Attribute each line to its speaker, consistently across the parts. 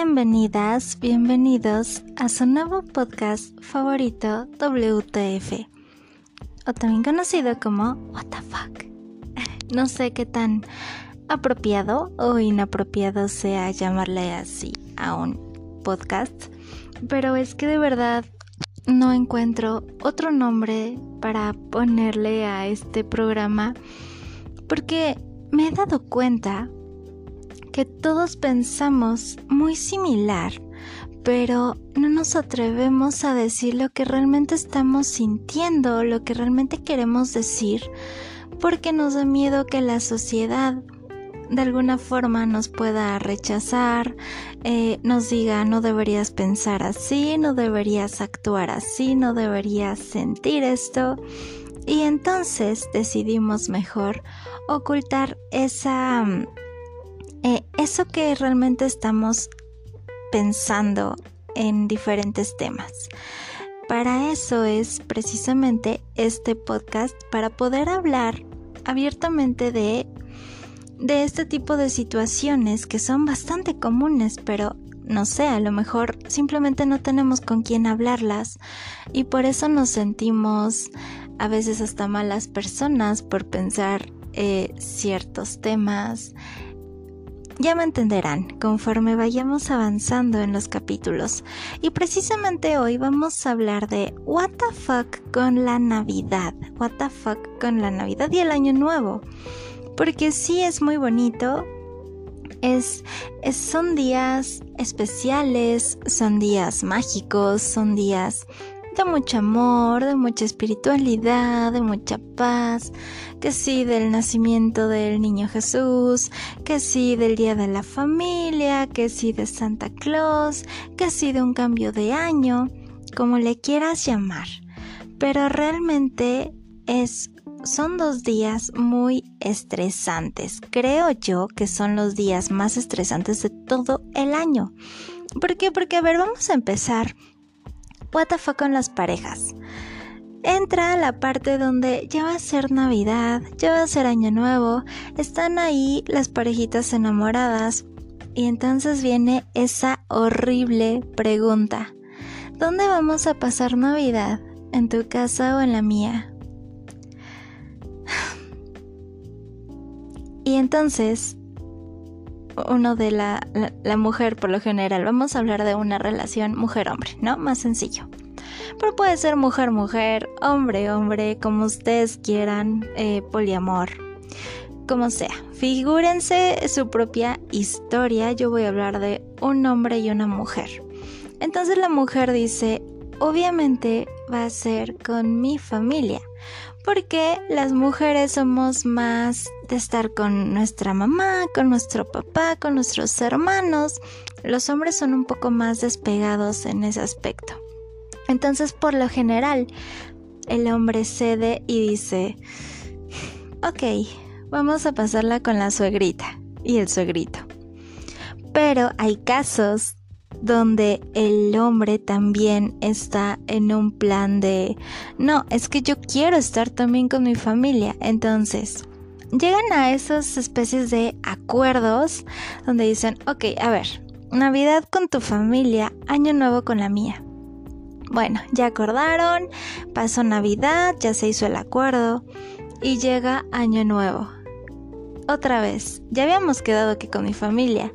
Speaker 1: Bienvenidas, bienvenidos a su nuevo podcast favorito WTF, o también conocido como What the fuck. No sé qué tan apropiado o inapropiado sea llamarle así a un podcast, pero es que de verdad no encuentro otro nombre para ponerle a este programa porque me he dado cuenta que todos pensamos muy similar, pero no nos atrevemos a decir lo que realmente estamos sintiendo, lo que realmente queremos decir, porque nos da miedo que la sociedad de alguna forma nos pueda rechazar, eh, nos diga no deberías pensar así, no deberías actuar así, no deberías sentir esto. Y entonces decidimos mejor ocultar esa eh, eso que realmente estamos pensando en diferentes temas. Para eso es precisamente este podcast, para poder hablar abiertamente de, de este tipo de situaciones que son bastante comunes, pero no sé, a lo mejor simplemente no tenemos con quién hablarlas y por eso nos sentimos a veces hasta malas personas por pensar eh, ciertos temas ya me entenderán conforme vayamos avanzando en los capítulos. Y precisamente hoy vamos a hablar de What the fuck con la Navidad. What the fuck con la Navidad y el Año Nuevo. Porque sí es muy bonito. Es, es, son días especiales, son días mágicos, son días de mucho amor, de mucha espiritualidad, de mucha paz, que sí del nacimiento del niño Jesús, que sí del día de la familia, que sí de Santa Claus, que sí de un cambio de año, como le quieras llamar. Pero realmente es son dos días muy estresantes. Creo yo que son los días más estresantes de todo el año. ¿Por qué? Porque, a ver, vamos a empezar what con las parejas. Entra la parte donde ya va a ser Navidad, ya va a ser Año Nuevo, están ahí las parejitas enamoradas y entonces viene esa horrible pregunta. ¿Dónde vamos a pasar Navidad? ¿En tu casa o en la mía? Y entonces uno de la, la, mujer por lo general. Vamos a hablar de una relación mujer-hombre, ¿no? Más sencillo. Pero puede ser mujer-mujer, hombre-hombre, como ustedes quieran, eh, poliamor, como sea. Figúrense su propia historia. Yo voy a hablar de un hombre y una mujer. Entonces la mujer dice, obviamente va a ser con mi familia porque las mujeres somos más de estar con nuestra mamá, con nuestro papá, con nuestros hermanos. Los hombres son un poco más despegados en ese aspecto. Entonces, por lo general, el hombre cede y dice, ok, vamos a pasarla con la suegrita y el suegrito. Pero hay casos donde el hombre también está en un plan de, no, es que yo quiero estar también con mi familia. Entonces, llegan a esas especies de acuerdos donde dicen, ok, a ver, Navidad con tu familia, Año Nuevo con la mía. Bueno, ya acordaron, pasó Navidad, ya se hizo el acuerdo y llega Año Nuevo otra vez. Ya habíamos quedado que con mi familia.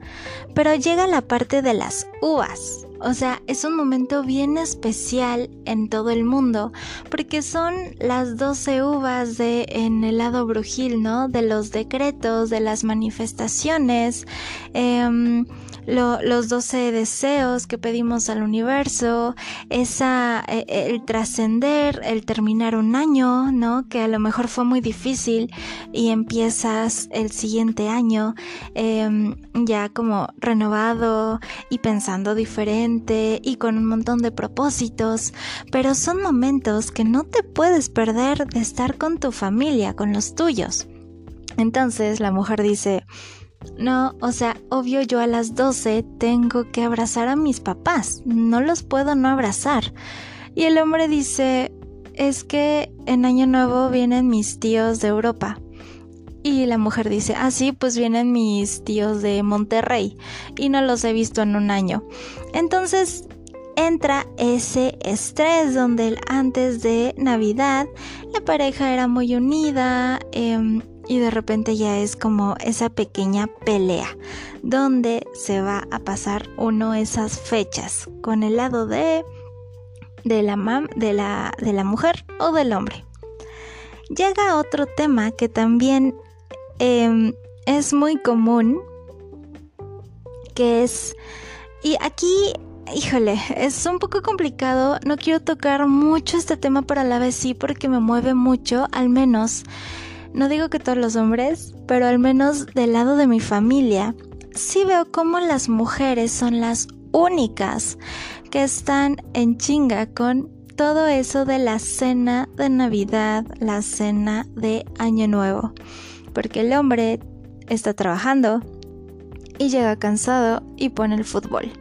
Speaker 1: Pero llega la parte de las uvas. O sea, es un momento bien especial en todo el mundo, porque son las 12 uvas de en el lado brujil, ¿no? De los decretos, de las manifestaciones. Eh, los 12 deseos que pedimos al universo, e, e, el trascender, el terminar un año, ¿no? Que a lo mejor fue muy difícil y empiezas el siguiente año em, ya como renovado y pensando diferente y con un montón de propósitos, pero son momentos que no te puedes perder de estar con tu familia, con los tuyos. Entonces la mujer dice, no, o sea, obvio yo a las 12 tengo que abrazar a mis papás, no los puedo no abrazar. Y el hombre dice, es que en Año Nuevo vienen mis tíos de Europa. Y la mujer dice, ah, sí, pues vienen mis tíos de Monterrey y no los he visto en un año. Entonces entra ese estrés donde antes de Navidad la pareja era muy unida em, y de repente ya es como esa pequeña pelea donde se va a pasar uno esas fechas con el lado de de la, de la, de la mujer o del hombre. Llega otro tema que también em, es muy común, que es, y aquí híjole, es un poco complicado, no quiero tocar mucho este tema, pero a la vez sí porque me mueve mucho, al menos, no digo que todos los hombres, pero al menos del lado de mi familia, sí veo como las mujeres son las únicas que están en chinga con todo eso de la cena de Navidad, la cena de Año Nuevo, porque el hombre está trabajando y llega cansado y pone el fútbol.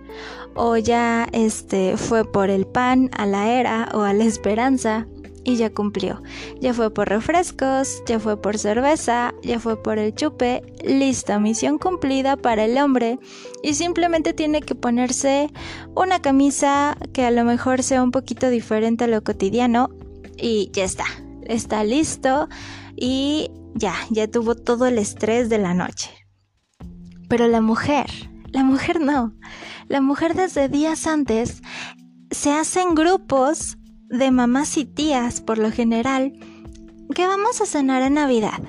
Speaker 1: O ya este fue por el pan a la era o a la esperanza y ya cumplió. Ya fue por refrescos, ya fue por cerveza, ya fue por el chupe, lista, misión cumplida para el hombre y simplemente tiene que ponerse una camisa que a lo mejor sea un poquito diferente a lo cotidiano y ya está, está listo y ya, ya tuvo todo el estrés de la noche. Pero la mujer, la mujer no. La mujer desde días antes se hacen grupos de mamás y tías por lo general que vamos a cenar en Navidad.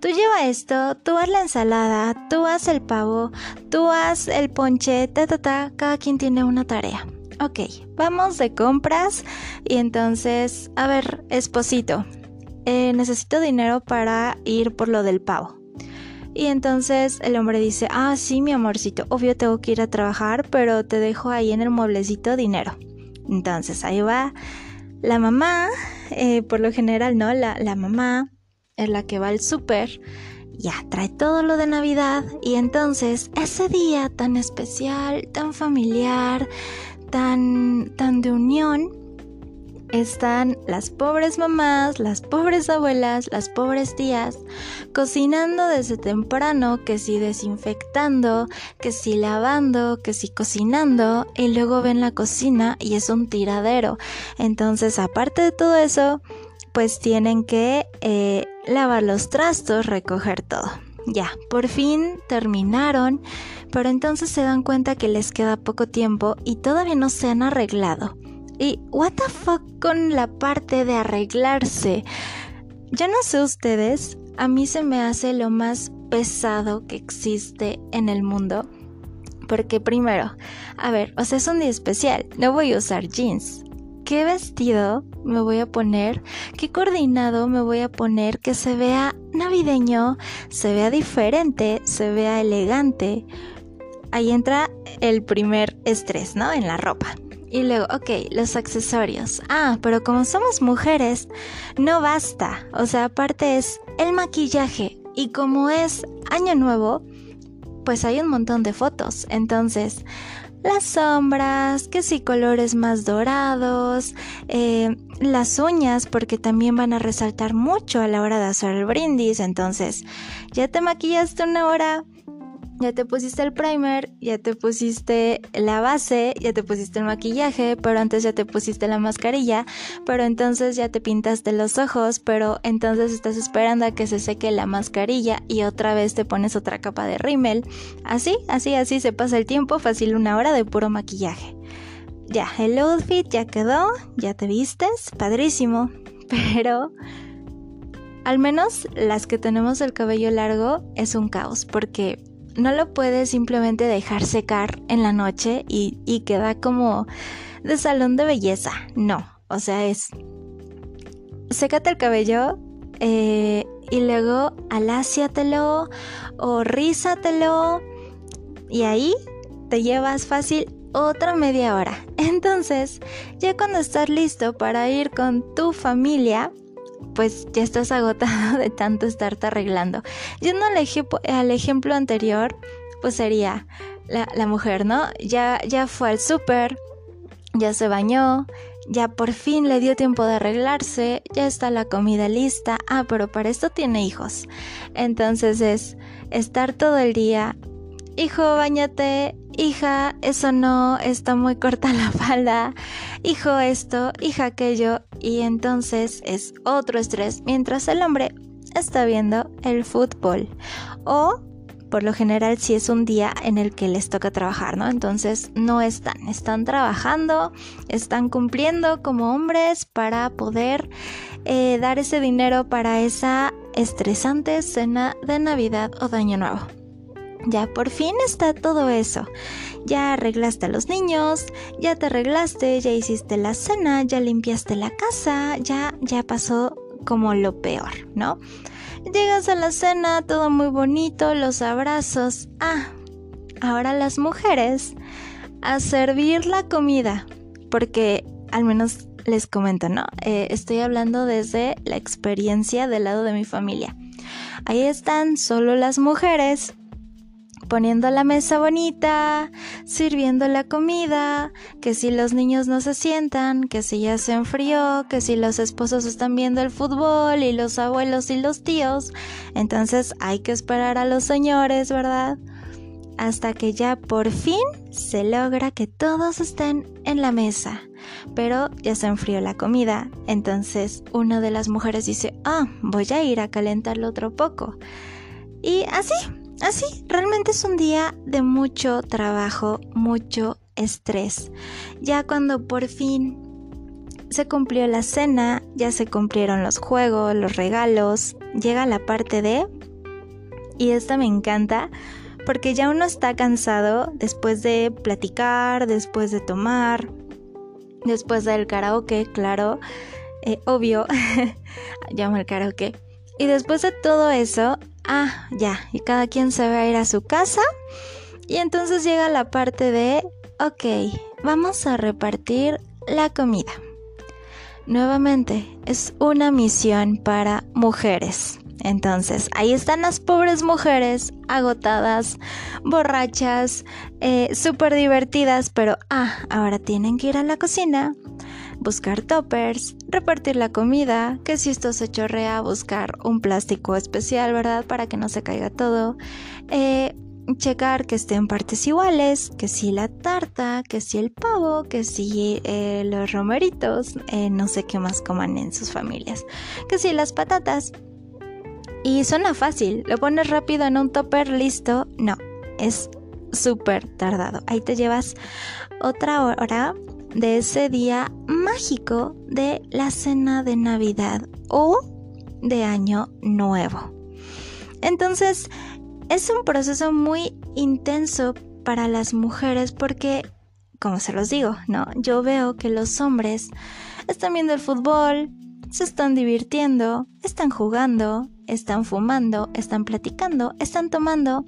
Speaker 1: Tú lleva esto, tú haz la ensalada, tú haz el pavo, tú haz el ponche, ta ta ta, cada quien tiene una tarea. Ok, vamos de compras y entonces, a ver, esposito, eh, necesito dinero para ir por lo del pavo. Y entonces el hombre dice, ah, sí, mi amorcito, obvio tengo que ir a trabajar, pero te dejo ahí en el mueblecito dinero. Entonces ahí va la mamá, eh, por lo general, ¿no? La, la mamá es la que va al súper, ya trae todo lo de Navidad y entonces ese día tan especial, tan familiar, tan, tan de unión, están las pobres mamás, las pobres abuelas, las pobres tías, cocinando desde temprano, que si desinfectando, que si lavando, que si cocinando, y luego ven la cocina y es un tiradero. Entonces, aparte de todo eso, pues tienen que eh, lavar los trastos, recoger todo. Ya, por fin terminaron, pero entonces se dan cuenta que les queda poco tiempo y todavía no se han arreglado. Y what the fuck con la parte de arreglarse. Ya no sé ustedes, a mí se me hace lo más pesado que existe en el mundo. Porque primero, a ver, o sea, es un día especial, no voy a usar jeans. ¿Qué vestido me voy a poner? ¿Qué coordinado me voy a poner que se vea navideño, se vea diferente, se vea elegante? Ahí entra el primer estrés, ¿no? En la ropa. Y luego, ok, los accesorios. Ah, pero como somos mujeres, no basta. O sea, aparte es el maquillaje. Y como es año nuevo, pues hay un montón de fotos. Entonces, las sombras, que si colores más dorados, eh, las uñas, porque también van a resaltar mucho a la hora de hacer el brindis. Entonces, ya te maquillaste una hora, ya te pusiste el primer, ya te pusiste la base, ya te pusiste el maquillaje, pero antes ya te pusiste la mascarilla, pero entonces ya te pintaste los ojos, pero entonces estás esperando a que se seque la mascarilla y otra vez te pones otra capa de rímel. Así, así, así se pasa el tiempo, fácil una hora de puro maquillaje. Ya, el outfit ya quedó, ya te vistes, padrísimo, pero al menos las que tenemos el cabello largo es un caos porque no lo puedes simplemente dejar secar en la noche y, queda como de salón de belleza. No, o sea, es... Sécate el cabello eh, y luego aláciatelo o rízatelo y ahí te llevas fácil otra media hora. Entonces, ya cuando estás listo para ir con tu familia, pues ya estás agotado de tanto estarte arreglando. Yendo al, al ejemplo anterior, pues sería la, mujer, ¿no? Ya, ya fue al súper, ya se bañó, ya por fin le dio tiempo de arreglarse, ya está la comida lista, ah, pero para esto tiene hijos. Entonces es estar todo el día, hijo, bañate, hija, eso no, está muy corta la falda, hijo esto, hija aquello, y entonces es otro estrés mientras el hombre está viendo el fútbol. O por lo general si es un día en el que les toca trabajar, ¿no? Entonces no están, están trabajando, están cumpliendo como hombres para poder eh, dar ese dinero para esa estresante cena de Navidad o de Año Nuevo. Ya por fin está todo eso. Ya arreglaste a los niños, ya te arreglaste, ya hiciste la cena, ya limpiaste la casa, ya ya pasó como lo peor, ¿no? Llegas a la cena, todo muy bonito, los abrazos. Ah, ahora las mujeres a servir la comida. Porque al menos les comento, ¿no? Eh, estoy hablando desde la experiencia del lado de mi familia. Ahí están solo las mujeres poniendo la mesa bonita, sirviendo la comida, que si los niños no se sientan, que si ya se enfrió, que si los esposos están viendo el fútbol y los abuelos y los tíos, entonces hay que esperar a los señores, ¿verdad? Hasta que ya por fin se logra que todos estén en la mesa. Pero ya se enfrió la comida, entonces una de las mujeres dice, ah, voy a ir a calentarlo otro poco. Y así, Así, ah, realmente es un día de mucho trabajo, mucho estrés. Ya cuando por fin se cumplió la cena, ya se cumplieron los juegos, los regalos, llega la parte de... Y esta me encanta porque ya uno está cansado después de platicar, después de tomar, después del karaoke, claro, eh, obvio, llamo el karaoke. Y después de todo eso, ah, ya, y cada quien se va a ir a su casa. Y entonces llega la parte de, ok, vamos a repartir la comida. Nuevamente, es una misión para mujeres. Entonces, ahí están las pobres mujeres agotadas, borrachas, eh, súper divertidas, pero ah, ahora tienen que ir a la cocina buscar toppers, repartir la comida, que si esto se chorrea, buscar un plástico especial, ¿verdad? Para que no se caiga todo. Eh, checar que estén partes iguales, que si la tarta, que si el pavo, que si eh, los romeritos, eh, no sé qué más coman en sus familias, que si las patatas. Y suena fácil, lo pones rápido en un topper, listo. No, es súper tardado. Ahí te llevas otra hora de ese día mágico de la cena de Navidad o de Año Nuevo. Entonces, es un proceso muy intenso para las mujeres porque, como se los digo, ¿no? Yo veo que los hombres están viendo el fútbol, se están divirtiendo, están jugando, están fumando, están platicando, están tomando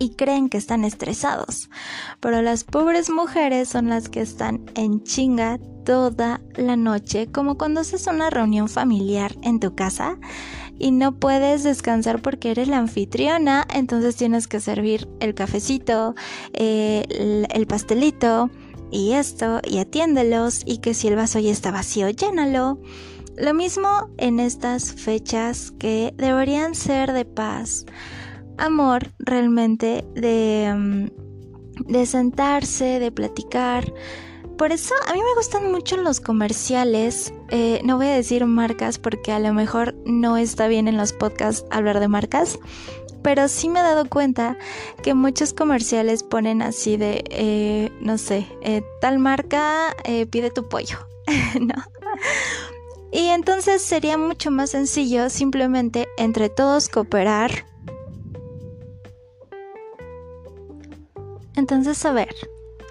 Speaker 1: y creen que están estresados. Pero las pobres mujeres son las que están en chinga toda la noche, como cuando haces una reunión familiar en tu casa y no puedes descansar porque eres la anfitriona, entonces tienes que servir el cafecito, eh, el, pastelito y esto, y atiéndelos, y que si el vaso ya está vacío, llénalo. Lo mismo en estas fechas que deberían ser de paz amor realmente de, mm, de sentarse, de platicar. Por eso a mí me gustan mucho los comerciales. Eh, no voy a decir marcas porque a lo mejor no está bien en los podcasts hablar de marcas. Pero sí me he dado cuenta que muchos comerciales ponen así de, eh, no sé, eh, tal marca pide tu pollo, ¿no? Y entonces sería mucho más sencillo simplemente entre todos cooperar Entonces, a ver,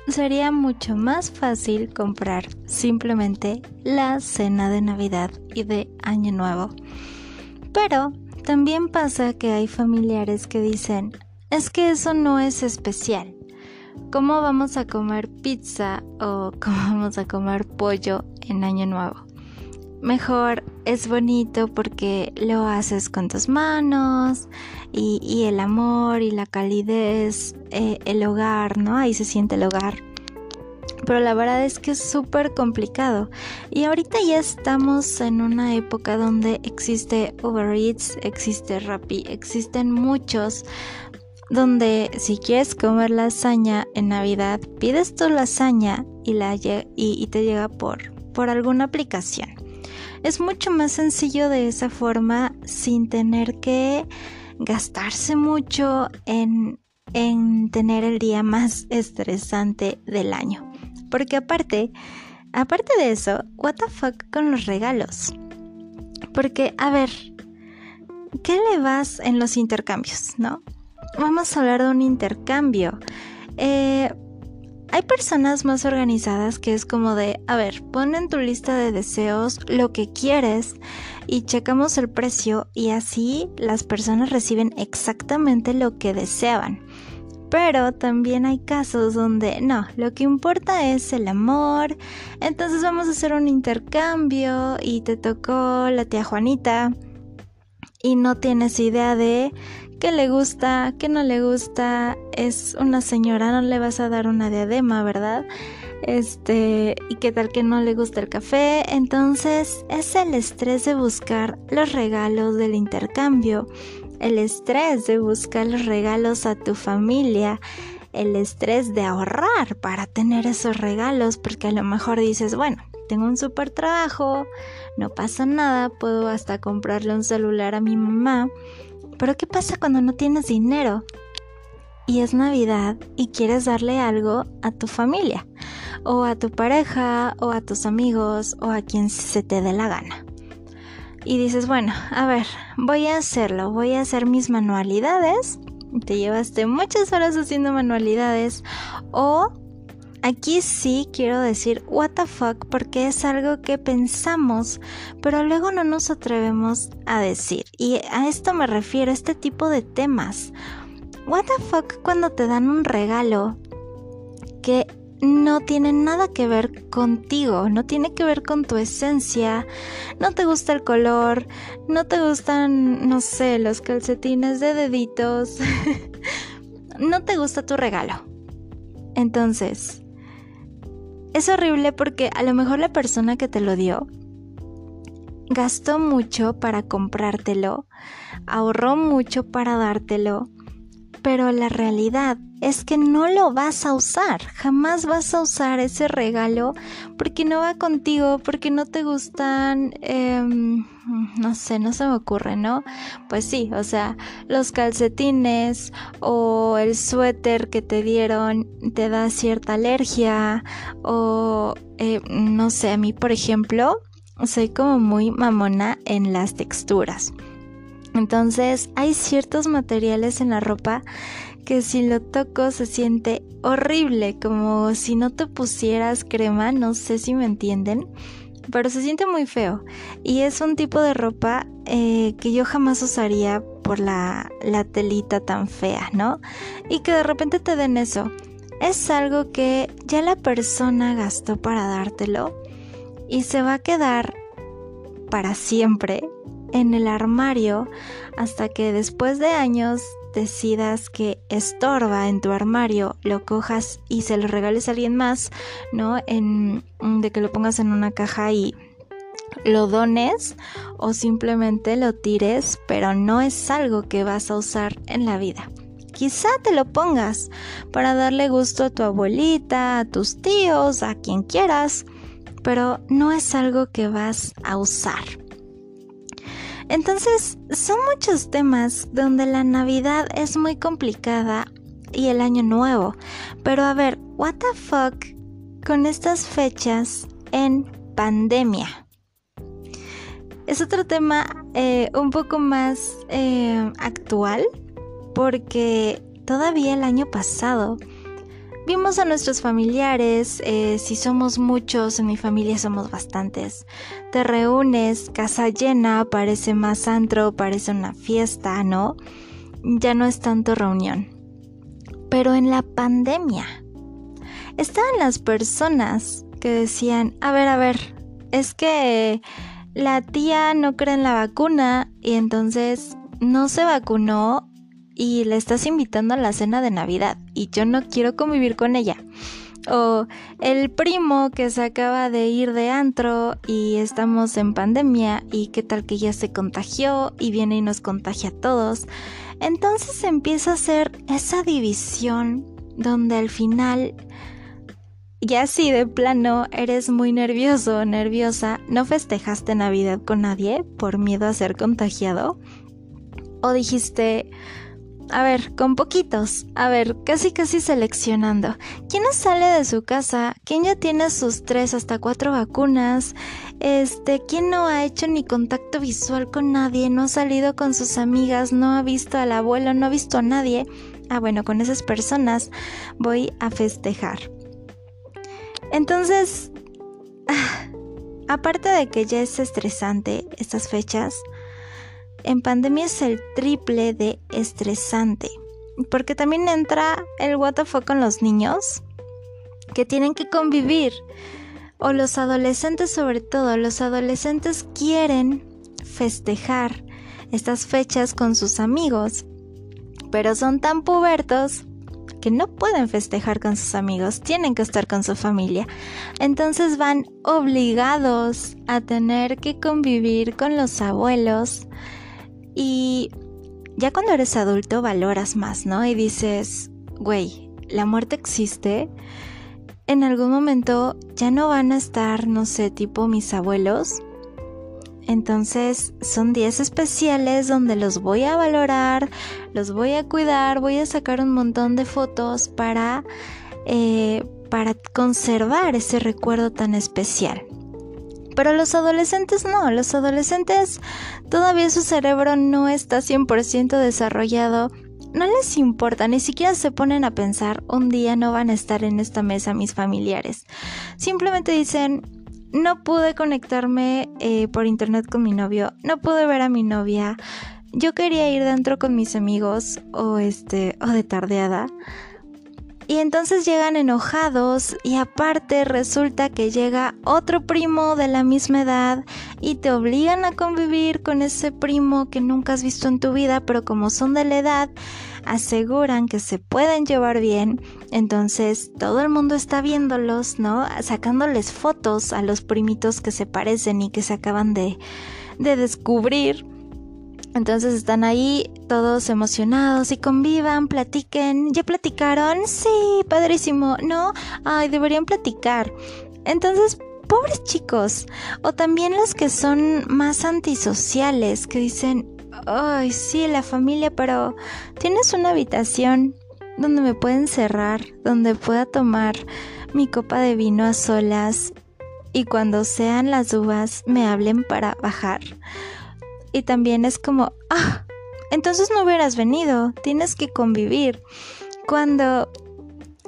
Speaker 1: sería mucho más fácil comprar simplemente la cena de Navidad y de Año Nuevo. Pero también pasa que hay familiares que dicen, es que eso no es especial. ¿Cómo vamos a comer pizza o cómo vamos a comer pollo en Año Nuevo? Mejor es bonito porque lo haces con tus manos y, el amor y la calidez, eh, el hogar, ¿no? Ahí se siente el hogar. pero la verdad es que es súper complicado. Y ahorita ya estamos en una época donde existe Uber Eats, existe Rappi, existen muchos donde si quieres comer lasaña en Navidad, pides tu lasaña y, la, y, te llega por, por alguna aplicación. Es mucho más sencillo de esa forma sin tener que gastarse mucho en, en tener el día más estresante del año. Porque aparte, aparte de eso, what the fuck con los regalos. Porque, a ver, ¿qué le vas en los intercambios, no? Vamos a hablar de un intercambio. Eh, hay personas más organizadas que es como de, a ver, pon en tu lista de deseos lo que quieres y checamos el precio y así las personas reciben exactamente lo que deseaban. Pero también hay casos donde no, lo que importa es el amor. Entonces vamos a hacer un intercambio y te tocó la tía Juanita y no tienes idea de qué le gusta, qué no le gusta. Es una señora, no le vas a dar una diadema, ¿verdad? Este, y qué tal que no le gusta el café. Entonces es el estrés de buscar los regalos del intercambio el estrés de buscar los regalos a tu familia, el estrés de ahorrar para tener esos regalos, porque a lo mejor dices, bueno, tengo un super trabajo, no pasa nada, puedo hasta comprarle un celular a mi mamá, pero ¿qué pasa cuando no tienes dinero? Y es Navidad y quieres darle algo a tu familia, o a tu pareja, o a tus amigos, o a quien se te dé la gana y dices, bueno, a ver, voy a hacerlo, voy a hacer mis manualidades. Te llevaste muchas horas haciendo manualidades o aquí sí quiero decir what the fuck porque es algo que pensamos, pero luego no nos atrevemos a decir. Y a esto me refiero, este tipo de temas. What the fuck cuando te dan un regalo que no tiene nada que ver contigo, no tiene que ver con tu esencia, no te gusta el color, no te gustan, no sé, los calcetines de deditos, no te gusta tu regalo. Entonces, es horrible porque a lo mejor la persona que te lo dio gastó mucho para comprártelo, ahorró mucho para dártelo, pero la realidad es que no lo vas a usar, jamás vas a usar ese regalo porque no va contigo, porque no te gustan, em, no sé, no se me ocurre, ¿no? Pues sí, o sea, los calcetines o el suéter que te dieron te da cierta alergia o, eh, no sé, a mí, por ejemplo, soy como muy mamona en las texturas. Entonces hay ciertos materiales en la ropa que si lo toco se siente horrible, como si no te pusieras crema, no sé si me entienden, pero se siente muy feo. Y es un tipo de ropa eh, que yo jamás usaría por la, la telita tan fea, ¿no? Y que de repente te den eso. Es algo que ya la persona gastó para dártelo y se va a quedar para siempre en el armario hasta que después de años decidas que estorba en tu armario, lo cojas y se lo regales a alguien más, ¿no? En, de que lo pongas en una caja y lo dones o simplemente lo tires, pero no es algo que vas a usar en la vida. Quizá te lo pongas para darle gusto a tu abuelita, a tus tíos, a quien quieras, pero no es algo que vas a usar. Entonces, son muchos temas donde la Navidad es muy complicada y el Año Nuevo. Pero a ver, what the fuck con estas fechas en pandemia. Es otro tema eh, un poco más eh, actual porque todavía el año pasado Vimos a nuestros familiares, eh, si somos muchos, en mi familia somos bastantes. Te reúnes, casa llena, parece más antro, parece una fiesta, ¿no? Ya no es tanto reunión. Pero en la pandemia, estaban las personas que decían, a ver, a ver, es que la tía no cree en la vacuna y entonces no se vacunó y le estás invitando a la cena de Navidad y yo no quiero convivir con ella. O el primo que se acaba de ir de antro y estamos en pandemia y qué tal que ya se contagió y viene y nos contagia a todos. Entonces empieza a ser esa división donde al final ya si de plano eres muy nervioso o nerviosa, no festejaste Navidad con nadie por miedo a ser contagiado. O dijiste, a ver, con poquitos, a ver, casi casi seleccionando. ¿Quién no sale de su casa? ¿Quién ya tiene sus tres hasta cuatro vacunas? Este, ¿quién no ha hecho ni contacto visual con nadie? ¿No ha salido con sus amigas? ¿No ha visto al abuelo? ¿No ha visto a nadie? Ah, bueno, con esas personas voy a festejar. Entonces, aparte de que ya es estresante estas fechas, en pandemia es el triple de estresante. Porque también entra el WTF con los niños que tienen que convivir. O los adolescentes sobre todo. Los adolescentes quieren festejar estas fechas con sus amigos. Pero son tan pubertos que no pueden festejar con sus amigos, tienen que estar con su familia. Entonces van obligados a tener que convivir con los abuelos y ya cuando eres adulto valoras más, ¿no? Y dices, güey, la muerte existe. En algún momento ya no van a estar, no sé, tipo mis abuelos, entonces son días especiales donde los voy a valorar, los voy a cuidar, voy a sacar un montón de fotos para, eh, para conservar ese recuerdo tan especial. Pero los adolescentes no, los adolescentes todavía su cerebro no está 100% desarrollado. No les importa, ni siquiera se ponen a pensar, un día no van a estar en esta mesa mis familiares. Simplemente dicen, no pude conectarme eh, por internet con mi novio, no pude ver a mi novia. Yo quería ir dentro con mis amigos o este o de tardeada. Y entonces llegan enojados y aparte resulta que llega otro primo de la misma edad y te obligan a convivir con ese primo que nunca has visto en tu vida, pero como son de la edad, aseguran que se pueden llevar bien, entonces todo el mundo está viéndolos, ¿no? Sacándoles fotos a los primitos que se parecen y que se acaban de, de descubrir. Entonces están ahí todos emocionados y convivan, platiquen. ¿Ya platicaron? Sí, padrísimo. ¿No? Ay, deberían platicar. Entonces, pobres chicos. O también los que son más antisociales, que dicen, ay, sí, la familia, pero tienes una habitación donde me pueden cerrar, donde pueda tomar mi copa de vino a solas y cuando sean las uvas me hablen para bajar. Y también es como, ah, entonces no hubieras venido, tienes que convivir. Cuando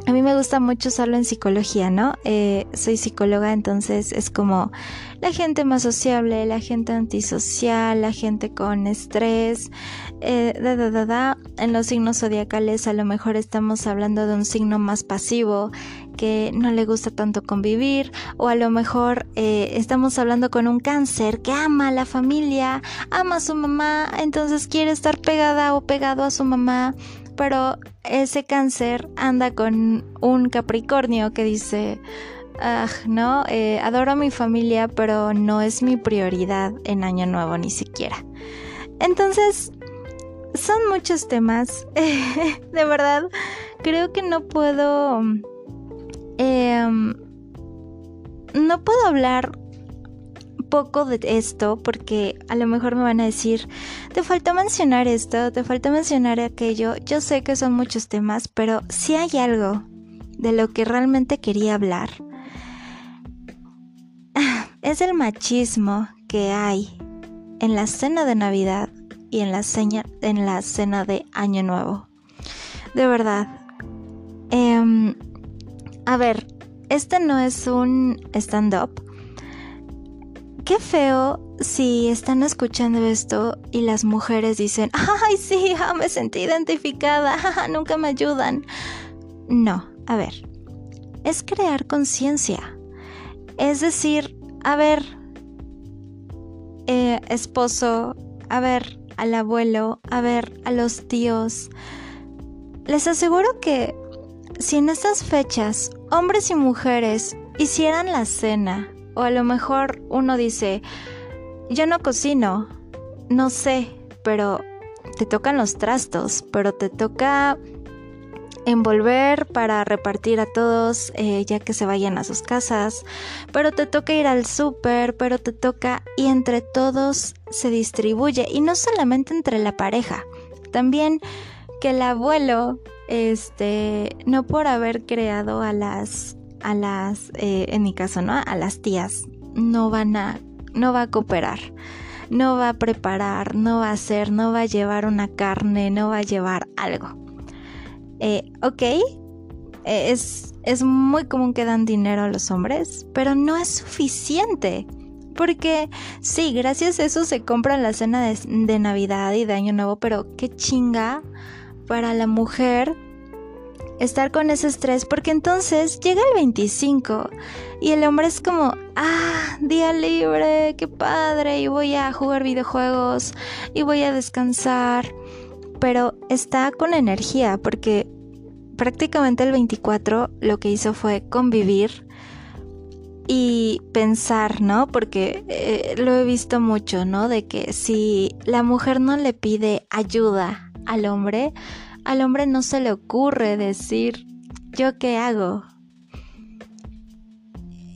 Speaker 1: a mí me gusta mucho usarlo en psicología, ¿no? Eh, soy psicóloga, entonces es como la gente más sociable, la gente antisocial, la gente con estrés, eh, da, da, da, da. En los signos zodiacales a lo mejor estamos hablando de un signo más pasivo que no le gusta tanto convivir o a lo mejor eh, estamos hablando con un cáncer que ama a la familia, ama a su mamá, entonces quiere estar pegada o pegado a su mamá pero ese cáncer anda con un Capricornio que dice, ah, no, eh, adoro a mi familia, pero no es mi prioridad en Año Nuevo ni siquiera. Entonces, son muchos temas. de verdad, creo que no puedo... Em, no puedo hablar poco de esto porque a lo mejor me van a decir, te falta mencionar esto, te falta mencionar aquello. Yo sé que son muchos temas, pero si hay algo de lo que realmente quería hablar, es el machismo que hay en la cena de Navidad y en la, en la cena de Año Nuevo. De verdad. Em, a ver, este no es un stand-up qué feo si están escuchando esto y las mujeres dicen, ay, sí, me sentí identificada, nunca me ayudan. No, a ver, es crear conciencia. Es decir, a ver, eh, esposo, a ver, al abuelo, a ver, a los tíos. Les aseguro que si en estas fechas hombres y mujeres hicieran la cena, o a lo mejor uno dice, yo no cocino, no sé, pero te tocan los trastos, pero te toca envolver para repartir a todos eh, ya que se vayan a sus casas, pero te toca ir al súper, pero te toca y entre todos se distribuye y no solamente entre la pareja, también que el abuelo, este, no por haber creado a las, a las, eh, en mi caso, ¿no? A las tías, no van a, no va a cooperar no va a preparar, no va a hacer, no va a llevar una carne, no va a llevar algo. Eh, ok, eh, es, es muy común que dan dinero a los hombres, pero no es suficiente. Porque sí, gracias a eso se compra la cena de, Navidad y de Año Nuevo, pero qué chinga para la mujer estar con ese estrés, porque entonces llega el 25 y el hombre es como, ah, día libre, qué padre, y voy a jugar videojuegos y voy a descansar, pero está con energía porque prácticamente el 24 lo que hizo fue convivir y pensar, ¿no? Porque eh, lo he visto mucho, ¿no? De que si la mujer no le pide ayuda al hombre, al hombre no se le ocurre decir, ¿yo qué hago?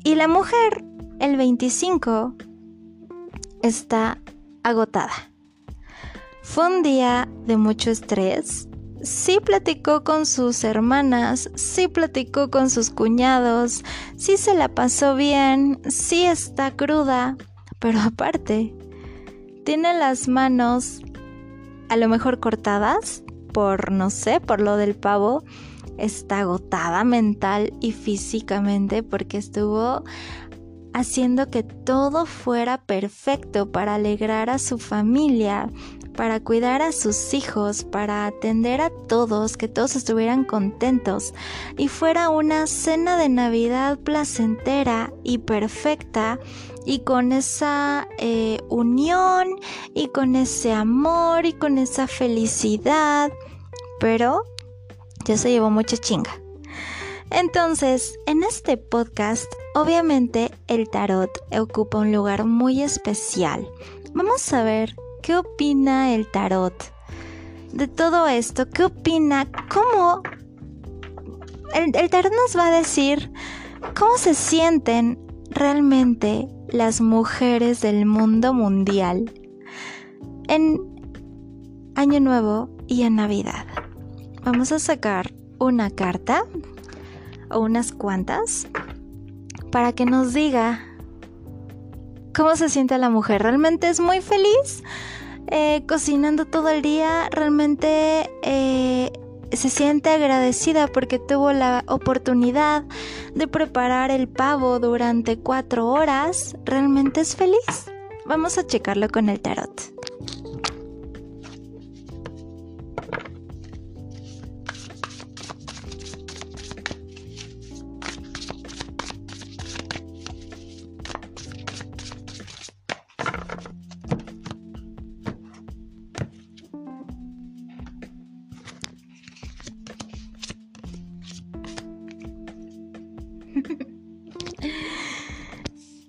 Speaker 1: Y la mujer, el 25, está agotada. Fue un día de mucho estrés. Sí platicó con sus hermanas, sí platicó con sus cuñados, sí se la pasó bien, sí está cruda, pero aparte, tiene las manos a lo mejor cortadas por, no sé, por lo del pavo, está agotada mental y físicamente porque estuvo haciendo que todo fuera perfecto para alegrar a su familia, para cuidar a sus hijos, para atender a todos, que todos estuvieran contentos y fuera una cena de Navidad placentera y perfecta y con esa eh, unión y con ese amor y con esa felicidad, pero ya se llevó mucha chinga. Entonces, en este podcast, obviamente el tarot ocupa un lugar muy especial. Vamos a ver qué opina el tarot de todo esto, qué opina, cómo... El, el tarot nos va a decir cómo se sienten realmente las mujeres del mundo mundial en Año Nuevo y en Navidad. Vamos a sacar una carta o unas cuantas para que nos diga cómo se siente la mujer. ¿Realmente es muy feliz? Eh, cocinando todo el día, realmente eh, se siente agradecida porque tuvo la oportunidad de preparar el pavo durante cuatro horas. ¿Realmente es feliz? Vamos a checarlo con el tarot.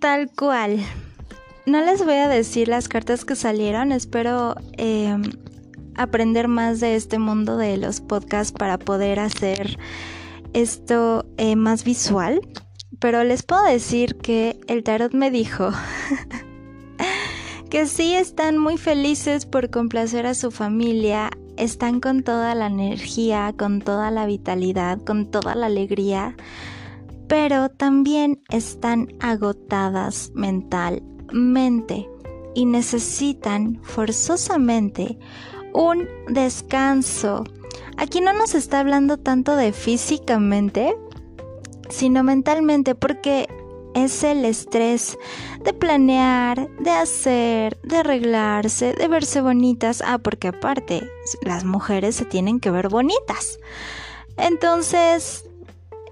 Speaker 1: Tal cual. No les voy a decir las cartas que salieron, espero em, aprender más de este mundo de los podcasts para poder hacer esto eh, más visual. Pero les puedo decir que el tarot me dijo que sí están muy felices por complacer a su familia, están con toda la energía, con toda la vitalidad, con toda la alegría pero también están agotadas mentalmente y necesitan forzosamente un descanso. Aquí no nos está hablando tanto de físicamente, sino mentalmente, porque es el estrés de planear, de hacer, de arreglarse, de verse bonitas. Ah, porque aparte, las mujeres se tienen que ver bonitas. Entonces,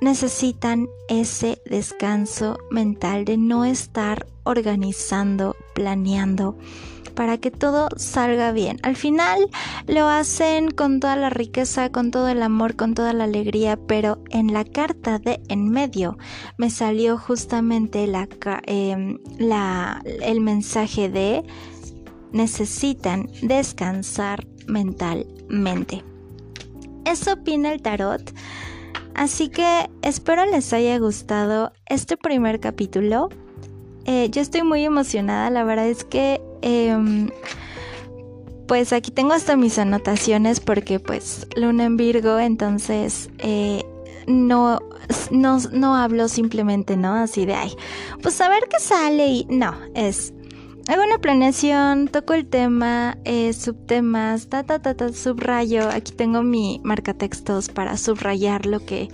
Speaker 1: necesitan ese descanso mental de no estar organizando, planeando para que todo salga bien. Al final lo hacen con toda la riqueza, con todo el amor, con toda la alegría, pero en la carta de en medio me salió justamente la, em, el mensaje de necesitan descansar mentalmente. Eso opina el tarot. Así que espero les haya gustado este primer capítulo. Eh, yo estoy muy emocionada, la verdad es que em, pues aquí tengo hasta mis anotaciones porque pues luna en Virgo, entonces eh, no, no, no hablo simplemente, ¿no? Así de, ay, pues a ver qué sale y no, es Hago una planeación, toco el tema, eh, subtemas, ta, ta, ta, ta, subrayo. Aquí tengo mi marcatextos para subrayar lo que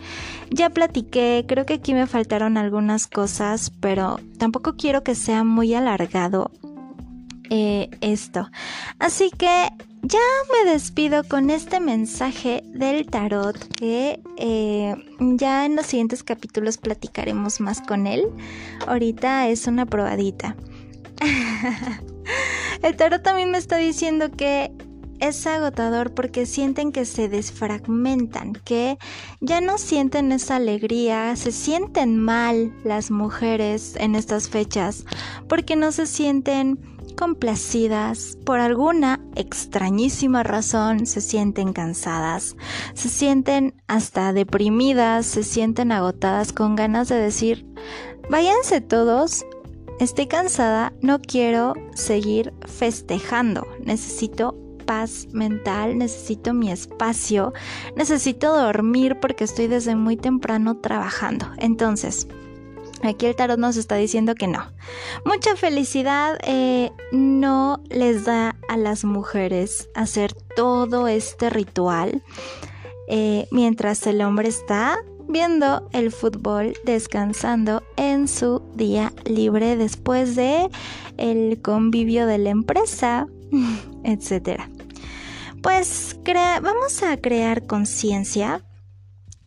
Speaker 1: ya platiqué. Creo que aquí me faltaron algunas cosas, pero tampoco quiero que sea muy alargado eh, esto. Así que ya me despido con este mensaje del tarot que eh, ya en los siguientes capítulos platicaremos más con él. Ahorita es una probadita. El tarot también me está diciendo que es agotador porque sienten que se desfragmentan, que ya no sienten esa alegría, se sienten mal las mujeres en estas fechas porque no se sienten complacidas, por alguna extrañísima razón se sienten cansadas, se sienten hasta deprimidas, se sienten agotadas con ganas de decir, váyanse todos Estoy cansada, no quiero seguir festejando. Necesito paz mental, necesito mi espacio, necesito dormir porque estoy desde muy temprano trabajando. Entonces, Aquí el tarot nos está diciendo que no. Mucha felicidad eh, no les da a las mujeres hacer todo este ritual eh, mientras el hombre está viendo el fútbol, descansando en su día libre después de el convivio de la empresa, etc. Pues vamos a crear conciencia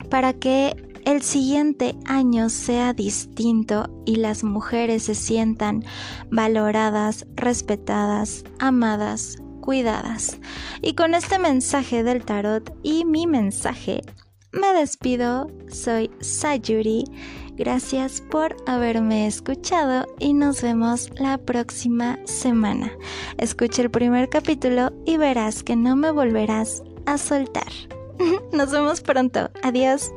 Speaker 1: para que el siguiente año sea distinto y las mujeres se sientan valoradas, respetadas, amadas, cuidadas. Y con este mensaje del tarot y mi mensaje me despido, soy Sayuri, gracias por haberme escuchado y nos vemos la próxima semana. Escucha el primer capítulo y verás que no me volverás a soltar. Nos vemos pronto, adiós.